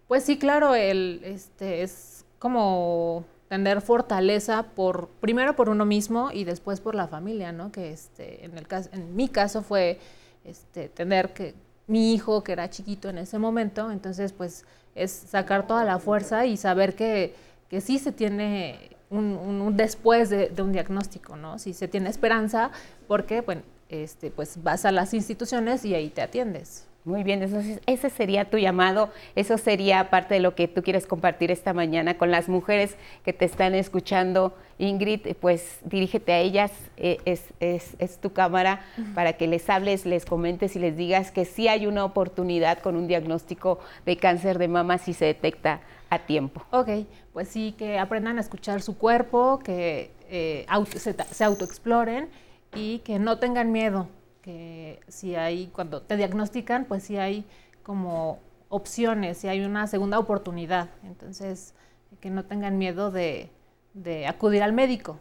Speaker 21: Pues sí, claro, el, este, es como tener fortaleza por primero por uno mismo y después por la familia, ¿no? Que este, en el caso, en mi caso fue este, tener que mi hijo que era chiquito en ese momento, entonces pues es sacar toda la fuerza y saber que, sí se tiene un, después de, un diagnóstico, ¿no? Si se tiene esperanza, porque bueno, este, pues vas a las instituciones y ahí te atiendes.
Speaker 1: Muy bien, entonces ese sería tu llamado, eso sería parte de lo que tú quieres compartir esta mañana con las mujeres que te están escuchando. Ingrid, pues dirígete a ellas, eh, es, es, es, tu cámara para que les hables, les comentes y les digas que sí hay una oportunidad con un diagnóstico de cáncer de mama si se detecta a tiempo.
Speaker 21: Ok, pues sí, que aprendan a escuchar su cuerpo, que eh, se, se autoexploren y que no tengan miedo, que si hay, cuando te diagnostican, pues si hay como opciones, si hay una segunda oportunidad. Entonces, que no tengan miedo de, de acudir al médico.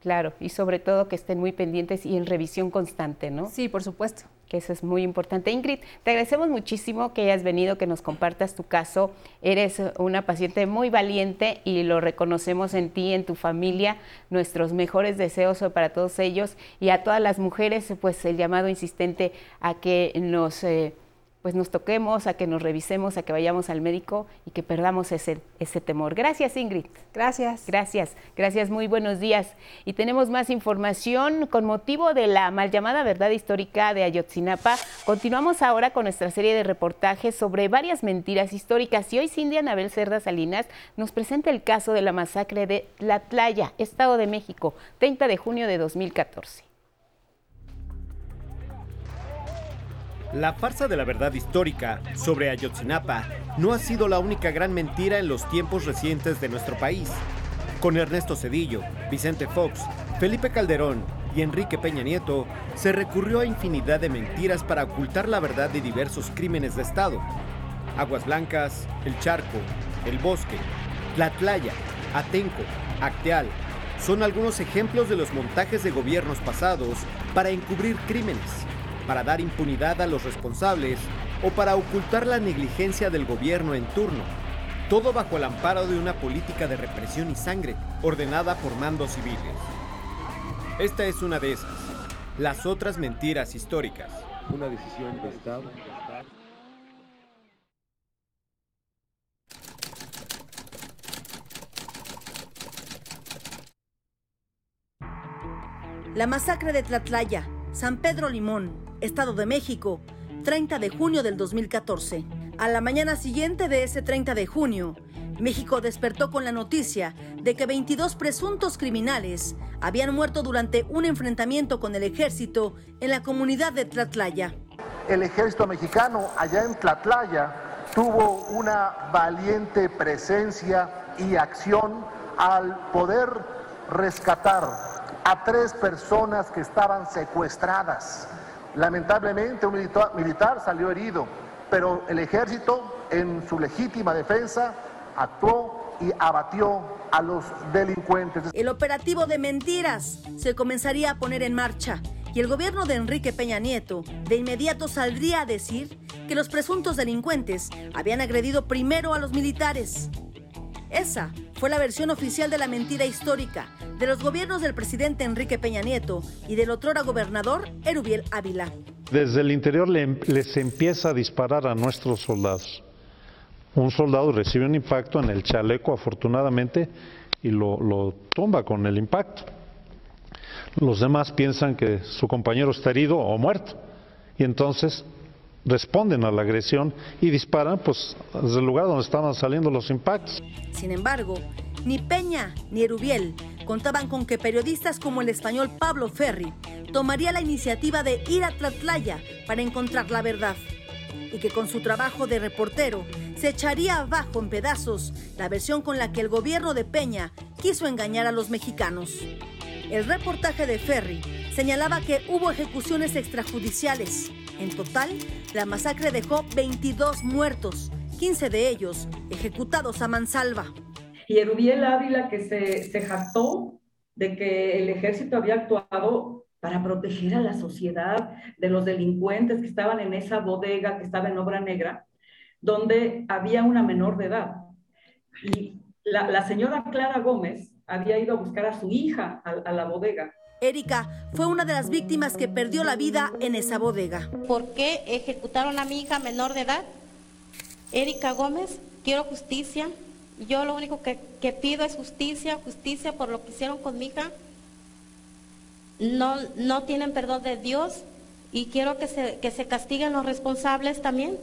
Speaker 1: Claro, y sobre todo que estén muy pendientes y en revisión constante, ¿no?
Speaker 21: Sí, por supuesto
Speaker 1: que eso es muy importante. Ingrid, te agradecemos muchísimo que hayas venido, que nos compartas tu caso. Eres una paciente muy valiente y lo reconocemos en ti, en tu familia. Nuestros mejores deseos para todos ellos y a todas las mujeres, pues el llamado insistente a que nos... Eh, pues nos toquemos, a que nos revisemos, a que vayamos al médico y que perdamos ese, ese temor. Gracias, Ingrid.
Speaker 21: Gracias.
Speaker 1: Gracias, gracias, muy buenos días. Y tenemos más información con motivo de la mal llamada verdad histórica de Ayotzinapa. Continuamos ahora con nuestra serie de reportajes sobre varias mentiras históricas y hoy Cindy Anabel Cerda Salinas nos presenta el caso de la masacre de La Tlaya, Estado de México, 30 de junio de 2014.
Speaker 19: La farsa de la verdad histórica sobre Ayotzinapa no ha sido la única gran mentira en los tiempos recientes de nuestro país. Con Ernesto Cedillo, Vicente Fox, Felipe Calderón y Enrique Peña Nieto, se recurrió a infinidad de mentiras para ocultar la verdad de diversos crímenes de Estado. Aguas Blancas, El Charco, El Bosque, Tlatlaya, Atenco, Acteal, son algunos ejemplos de los montajes de gobiernos pasados para encubrir crímenes para dar impunidad a los responsables o para ocultar la negligencia del gobierno en turno. Todo bajo el amparo de una política de represión y sangre ordenada por mandos civiles. Esta es una de esas. Las otras mentiras históricas. Una decisión de Estado.
Speaker 22: La masacre de Tlatlaya, San Pedro Limón, Estado de México, 30 de junio del 2014. A la mañana siguiente de ese 30 de junio, México despertó con la noticia de que 22 presuntos criminales habían muerto durante un enfrentamiento con el ejército en la comunidad de Tlatlaya.
Speaker 23: El ejército mexicano allá en Tlatlaya tuvo una valiente presencia y acción al poder rescatar a tres personas que estaban secuestradas Lamentablemente un militar, salió herido, pero el ejército en su legítima defensa actuó y abatió a los delincuentes.
Speaker 22: El operativo de mentiras se comenzaría a poner en marcha y el gobierno de Enrique Peña Nieto de inmediato saldría a decir que los presuntos delincuentes habían agredido primero a los militares. Esa fue la versión oficial de la mentira histórica de los gobiernos del presidente Enrique Peña Nieto y del otrora gobernador Erubiel Ávila.
Speaker 24: Desde el interior les empieza a disparar a nuestros soldados. Un soldado recibe un impacto en el chaleco, afortunadamente, y lo, lo tumba con el impacto. Los demás piensan que su compañero está herido o muerto. Y entonces responden a la agresión y disparan pues desde el lugar donde estaban saliendo los impactos.
Speaker 22: Sin embargo, ni Peña ni Erubiel contaban con que periodistas como el español Pablo Ferri tomaría la iniciativa de ir a Tlatlaya para encontrar la verdad y que con su trabajo de reportero se echaría abajo en pedazos la versión con la que el gobierno de Peña quiso engañar a los mexicanos. El reportaje de Ferri señalaba que hubo ejecuciones extrajudiciales. En total, la masacre dejó 22 muertos, 15 de ellos ejecutados a mansalva.
Speaker 25: Y Erubiel Ávila que se, se jactó de que el ejército había actuado para proteger a la sociedad de los delincuentes que estaban en esa bodega que estaba en obra negra, donde había una menor de edad. Y la, señora Clara Gómez había ido a buscar a su hija a la bodega.
Speaker 22: Erika fue una de las víctimas que perdió la vida en esa bodega.
Speaker 26: ¿Por qué ejecutaron a mi hija menor de edad? Erika Gómez, quiero justicia, yo lo único que, pido es justicia, justicia por lo que hicieron con mi hija. No, no tienen perdón de Dios y quiero que se, que se castiguen los responsables también.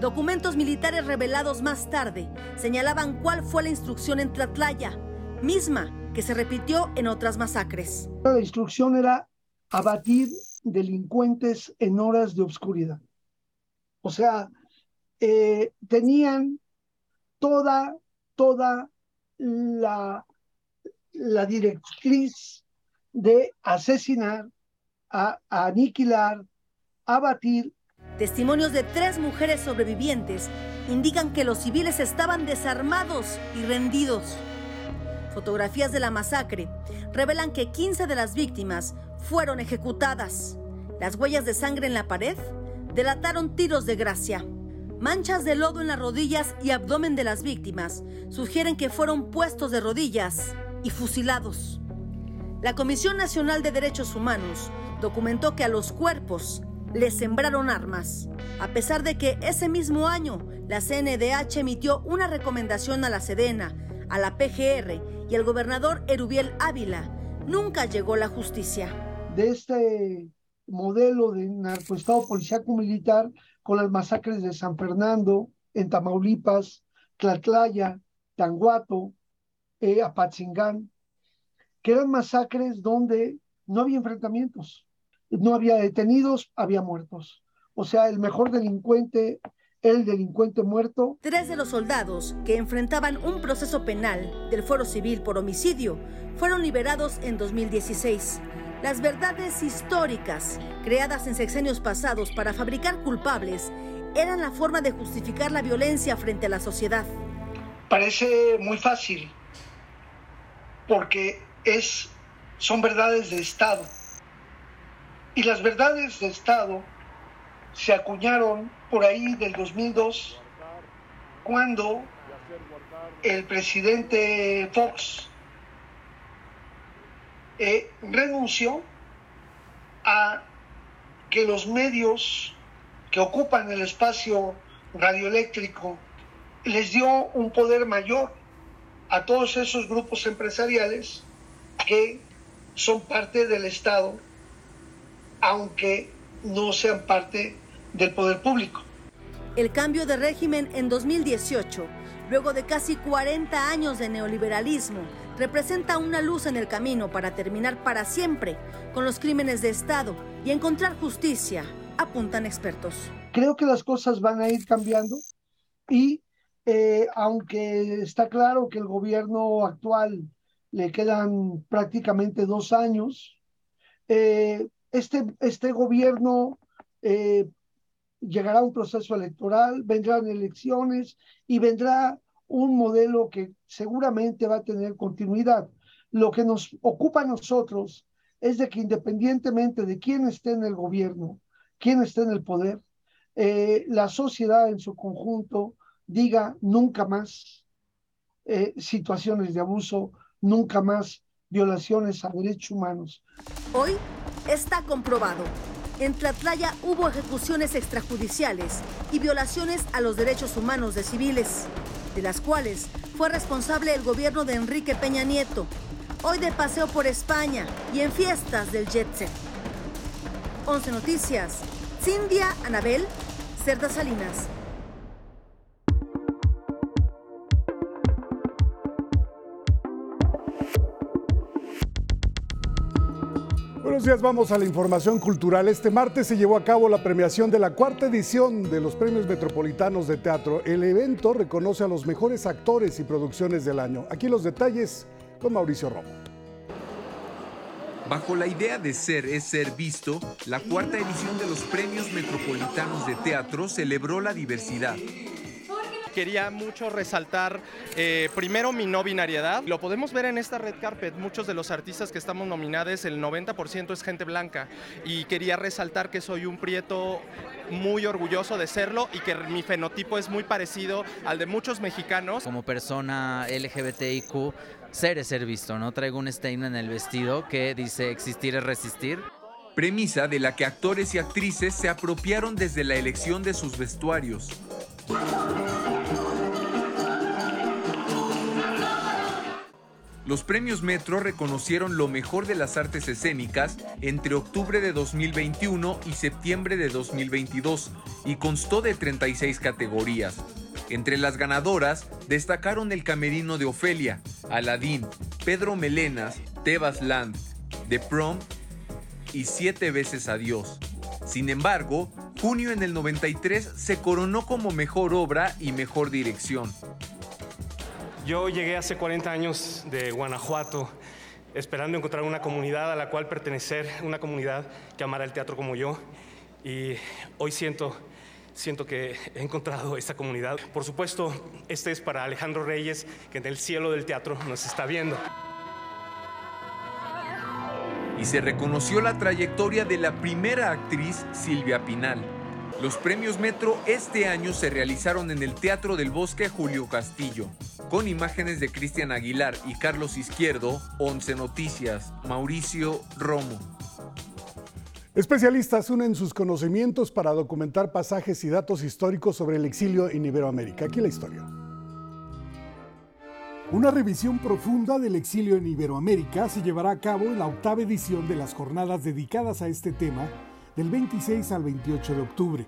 Speaker 22: Documentos militares revelados más tarde señalaban cuál fue la instrucción en Tlatlaya, misma que se repitió en otras masacres.
Speaker 27: La instrucción era abatir delincuentes en horas de obscuridad. O sea, eh, tenían toda, toda la, la directriz de asesinar, a, a aniquilar, abatir.
Speaker 22: Testimonios de tres mujeres sobrevivientes indican que los civiles estaban desarmados y rendidos. Fotografías de la masacre revelan que 15 de las víctimas fueron ejecutadas. Las huellas de sangre en la pared delataron tiros de gracia. Manchas de lodo en las rodillas y abdomen de las víctimas sugieren que fueron puestos de rodillas y fusilados. La Comisión Nacional de Derechos Humanos documentó que a los cuerpos les sembraron armas, a pesar de que ese mismo año la CNDH emitió una recomendación a la Sedena, a la PGR y al gobernador Erubiel Ávila. Nunca llegó la justicia.
Speaker 27: De este modelo de narcoestado policíaco militar con las masacres de San Fernando, en Tamaulipas, Tlatlaya, Tanguato, eh, Apatzingán, que eran masacres donde no había enfrentamientos, no había detenidos, había muertos. O sea, el mejor delincuente, el delincuente muerto.
Speaker 22: Tres de los soldados que enfrentaban un proceso penal del Foro Civil por homicidio fueron liberados en 2016. Las verdades históricas, creadas en sexenios pasados para fabricar culpables, eran la forma de justificar la violencia frente a la sociedad.
Speaker 27: Parece muy fácil, porque es, son verdades de Estado. Y las verdades de Estado se acuñaron por ahí del 2002, cuando el presidente Fox eh, renunció a que los medios que ocupan el espacio radioeléctrico les dio un poder mayor a todos esos grupos empresariales que son parte del Estado, aunque no sean parte del poder público.
Speaker 22: El cambio de régimen en 2018, luego de casi 40 años de neoliberalismo, representa una luz en el camino para terminar para siempre con los crímenes de Estado y encontrar justicia, apuntan expertos.
Speaker 27: Creo que las cosas van a ir cambiando y eh, aunque está claro que el gobierno actual le quedan prácticamente dos años, eh, este, este gobierno eh, llegará a un proceso electoral, vendrán elecciones y vendrá un modelo que seguramente va a tener continuidad. Lo que nos ocupa a nosotros es de que independientemente de quién esté en el gobierno, quién esté en el poder, eh, la sociedad en su conjunto diga nunca más eh, situaciones de abuso, nunca más violaciones a derechos humanos.
Speaker 22: Hoy está comprobado. En Tlatlaya hubo ejecuciones extrajudiciales y violaciones a los derechos humanos de civiles de las cuales fue responsable el gobierno de Enrique Peña Nieto, hoy de paseo por España y en fiestas del Jet Set. 11 Noticias, Cindia Anabel, Cerda Salinas.
Speaker 28: Buenos días, vamos a la información cultural. Este martes se llevó a cabo la premiación de la cuarta edición de los Premios Metropolitanos de Teatro. El evento reconoce a los mejores actores y producciones del año. Aquí los detalles con Mauricio Romo.
Speaker 29: Bajo la idea de ser es ser visto, la cuarta edición de los Premios Metropolitanos de Teatro celebró la diversidad,
Speaker 30: quería mucho resaltar eh, primero mi no binariedad. Lo podemos ver en esta red carpet. Muchos de los artistas que estamos nominados, el 90% es gente blanca. Y quería resaltar que soy un prieto muy orgulloso de serlo y que mi fenotipo es muy parecido al de muchos mexicanos.
Speaker 31: Como persona LGBTIQ, ser es ser visto, ¿no? Traigo un statement en el vestido que dice existir es resistir
Speaker 29: premisa de la que actores y actrices se apropiaron desde la elección de sus vestuarios. Los premios Metro reconocieron lo mejor de las artes escénicas entre octubre de 2021 y septiembre de 2022 y constó de 36 categorías. Entre las ganadoras destacaron El Camerino de Ofelia, Aladín, Pedro Melenas, Tebas Land, The Prom y Siete veces Adiós. Sin embargo, Junio en el 93 se coronó como mejor obra y mejor dirección.
Speaker 32: Yo llegué hace 40 años de Guanajuato esperando encontrar una comunidad a la cual pertenecer, una comunidad que amara el teatro como yo. Y hoy siento, siento que he encontrado esta comunidad. Por supuesto, este es para Alejandro Reyes, que en el cielo del teatro nos está viendo.
Speaker 29: Y se reconoció la trayectoria de la primera actriz, Silvia Pinal. Los premios Metro este año se realizaron en el Teatro del Bosque Julio Castillo, con imágenes de Cristian Aguilar y Carlos Izquierdo, 11 Noticias, Mauricio Romo.
Speaker 28: Especialistas unen sus conocimientos para documentar pasajes y datos históricos sobre el exilio en Iberoamérica. Aquí la historia. Una revisión profunda del exilio en Iberoamérica se llevará a cabo en la octava edición de las jornadas dedicadas a este tema del 26 al 28 de octubre.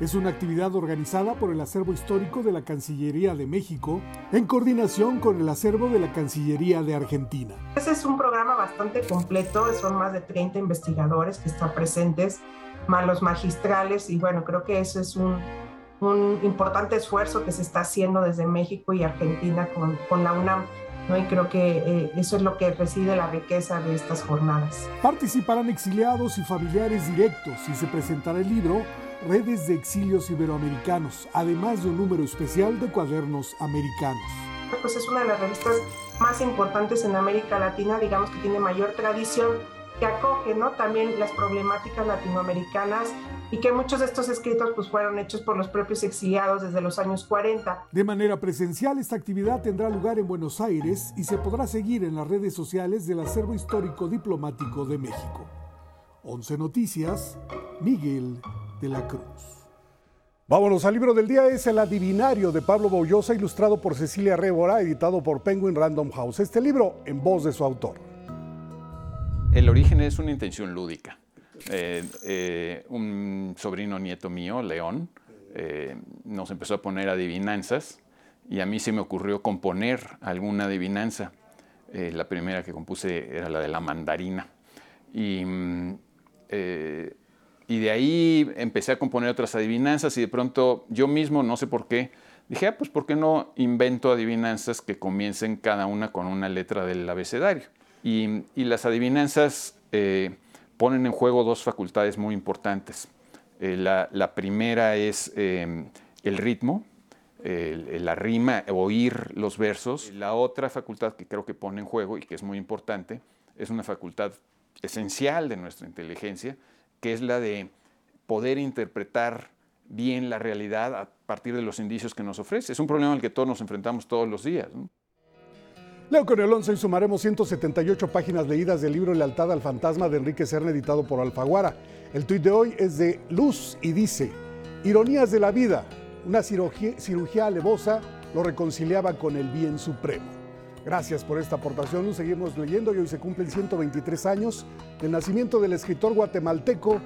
Speaker 28: Es una actividad organizada por el Acervo Histórico de la Cancillería de México en coordinación con el Acervo de la Cancillería de Argentina.
Speaker 33: Ese es un programa bastante completo, son más de 30 investigadores que están presentes, más los magistrales y bueno, creo que eso es un, un importante esfuerzo que se está haciendo desde México y Argentina con, con la UNAM ¿no? Y creo que eh, eso es lo que reside la riqueza de estas jornadas.
Speaker 28: Participarán exiliados y familiares directos y se presentará el libro Redes de Exilios Iberoamericanos, además de un número especial de cuadernos americanos.
Speaker 33: Pues es una de las revistas más importantes en América Latina, digamos que tiene mayor tradición, que acoge ¿no? también las problemáticas latinoamericanas y que muchos de estos escritos pues, fueron hechos por los propios exiliados desde los años 40.
Speaker 28: De manera presencial, esta actividad tendrá lugar en Buenos Aires y se podrá seguir en las redes sociales del Acervo Histórico Diplomático de México. 11 Noticias, Miguel de la Cruz. Vámonos al libro del día, es El Adivinario de Pablo Bollosa, ilustrado por Cecilia Révora, editado por Penguin Random House. Este libro en voz de su autor.
Speaker 17: El origen es una intención lúdica eh, eh, un sobrino nieto mío, León, eh, nos empezó a poner adivinanzas y a mí se me ocurrió componer alguna adivinanza. la primera que compuse era la de la mandarina. Y, mm, y de ahí empecé a componer otras adivinanzas y de pronto yo mismo, no sé por qué, dije, ah, pues ¿por qué no invento adivinanzas que comiencen cada una con una letra del abecedario? Y, y las adivinanzas ponen en juego dos facultades muy importantes. Eh, la, primera es eh, el ritmo, la rima, oír los versos. La otra facultad que creo que pone en juego y que es muy importante es una facultad esencial de nuestra inteligencia, que es la de poder interpretar bien la realidad a partir de los indicios que nos ofrece. Es un problema al que todos nos enfrentamos todos los días.
Speaker 28: Leo 11 y sumaremos 178 páginas leídas del libro Lealtad al Fantasma de Enrique Serna, editado por Alfaguara. El tuit de hoy es de Luz y dice, Ironías de la vida, una cirugía, cirugía alevosa lo reconciliaba con el bien supremo. Gracias por esta aportación. Seguimos leyendo y hoy se cumplen 123 años del nacimiento del escritor guatemalteco.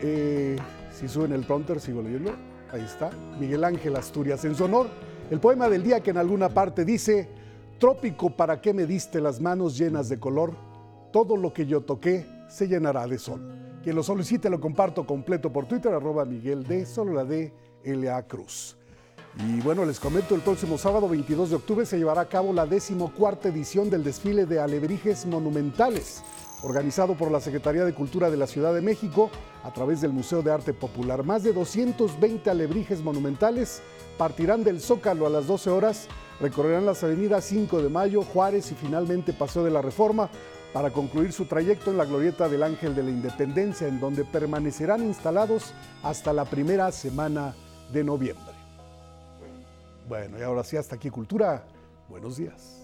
Speaker 28: Eh, si suben el pronter, sigo leyendo. Ahí está. Miguel Ángel Asturias. En su honor, el poema del día que en alguna parte dice, Trópico, ¿para qué me diste las manos llenas de color? Todo lo que yo toqué se llenará de sol. Quien lo solicite lo comparto completo por Twitter, arroba Miguel D, solo la D, L.A. Cruz. Y bueno, les comento, el próximo sábado 22 de octubre se llevará a cabo la decimocuarta edición del desfile de alebrijes monumentales, organizado por la Secretaría de Cultura de la Ciudad de México a través del Museo de Arte Popular. Más de 220 alebrijes monumentales partirán del Zócalo a las 12 horas recorrerán las avenidas 5 de Mayo, Juárez y finalmente Paseo de la Reforma para concluir su trayecto en la glorieta del Ángel de la Independencia, en donde permanecerán instalados hasta la primera semana de noviembre. Bueno, y ahora sí, hasta aquí Cultura. Buenos días.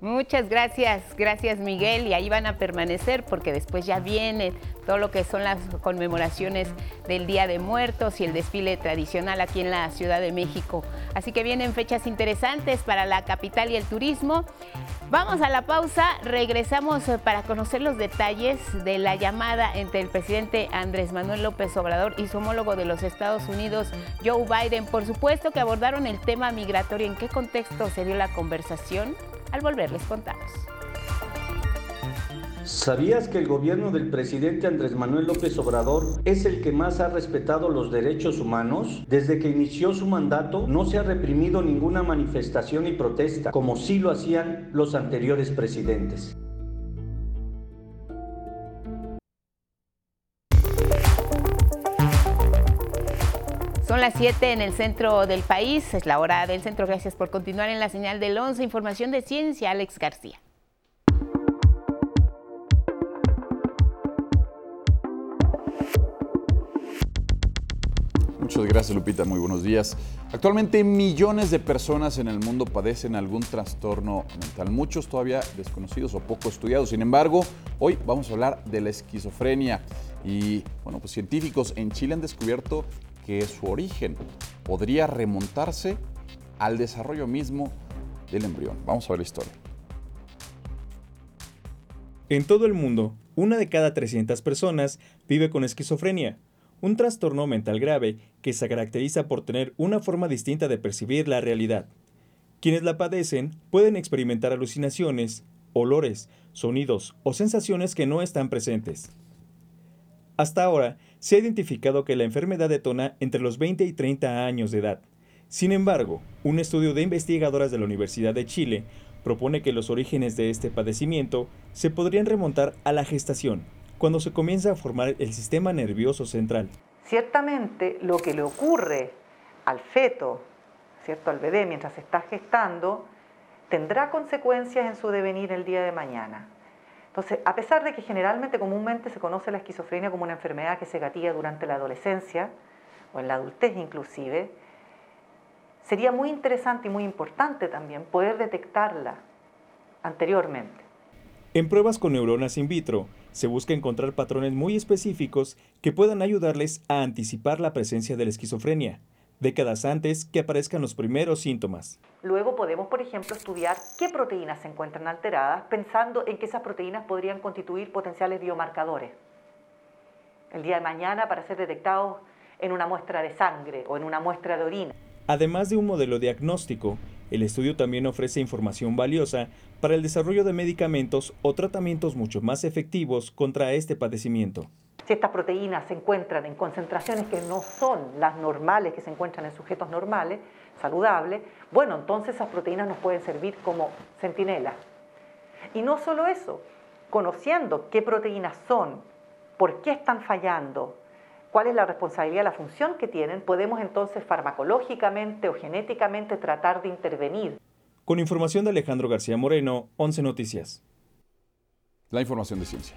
Speaker 1: Muchas gracias, gracias Miguel. Y ahí van a permanecer porque después ya viene todo lo que son las conmemoraciones del Día de Muertos y el desfile tradicional aquí en la Ciudad de México. Así que vienen fechas interesantes para la capital y el turismo. Vamos a la pausa, regresamos eh, para conocer los detalles de la llamada entre el presidente Andrés Manuel López Obrador y su homólogo de los Estados Unidos, Joe Biden. Por supuesto que abordaron el tema migratorio. ¿En qué contexto se dio la conversación? Al volver les contamos.
Speaker 16: ¿Sabías que el gobierno del presidente Andrés Manuel López Obrador es el que más ha respetado los derechos humanos? Desde que inició su mandato no se ha reprimido ninguna manifestación y protesta, como sí lo hacían los anteriores presidentes.
Speaker 1: Son las 7 en el centro del país, es la hora del centro. Gracias por continuar en la señal del 11. Información de ciencia, Alex García.
Speaker 17: Muchas gracias Lupita, muy buenos días. Actualmente millones de personas en el mundo padecen algún trastorno mental, muchos todavía desconocidos o poco estudiados. Sin embargo, hoy vamos a hablar de la esquizofrenia y bueno, pues científicos en Chile han descubierto que su origen podría remontarse al desarrollo mismo del embrión. Vamos a ver la historia.
Speaker 34: En todo el mundo, una de cada 300 personas vive con esquizofrenia, un trastorno mental grave que se caracteriza por tener una forma distinta de percibir la realidad. Quienes la padecen pueden experimentar alucinaciones, olores, sonidos o sensaciones que no están presentes. Hasta ahora, se ha identificado que la enfermedad detona entre los 20 y 30 años de edad. Sin embargo, un estudio de investigadoras de la Universidad de Chile propone que los orígenes de este padecimiento se podrían remontar a la gestación, cuando se comienza a formar el sistema nervioso central.
Speaker 35: Ciertamente, lo que le ocurre al feto, ¿cierto? al bebé mientras está gestando, tendrá consecuencias en su devenir el día de mañana. Entonces, a pesar de que generalmente, comúnmente se conoce la esquizofrenia como una enfermedad que se gatilla durante la adolescencia o en la adultez inclusive, sería muy interesante y muy importante también poder detectarla anteriormente.
Speaker 34: En pruebas con neuronas in vitro, se busca encontrar patrones muy específicos que puedan ayudarles a anticipar la presencia de la esquizofrenia, décadas antes que aparezcan los primeros síntomas.
Speaker 35: Luego podemos, por ejemplo, estudiar qué proteínas se encuentran alteradas, pensando en que esas proteínas podrían constituir potenciales biomarcadores. El día de mañana para ser detectados en una muestra de sangre o en una muestra de orina.
Speaker 34: Además de un modelo diagnóstico, el estudio también ofrece información valiosa para el desarrollo de medicamentos o tratamientos mucho más efectivos contra este padecimiento.
Speaker 35: Si estas proteínas se encuentran en concentraciones que no son las normales que se encuentran en sujetos normales, saludables, bueno, entonces esas proteínas nos pueden servir como centinelas. Y no solo eso, conociendo qué proteínas son, por qué están fallando, cuál es la responsabilidad, la función que tienen, podemos entonces farmacológicamente o genéticamente tratar de intervenir.
Speaker 34: Con información de Alejandro García Moreno, 11 Noticias.
Speaker 17: La información de ciencia.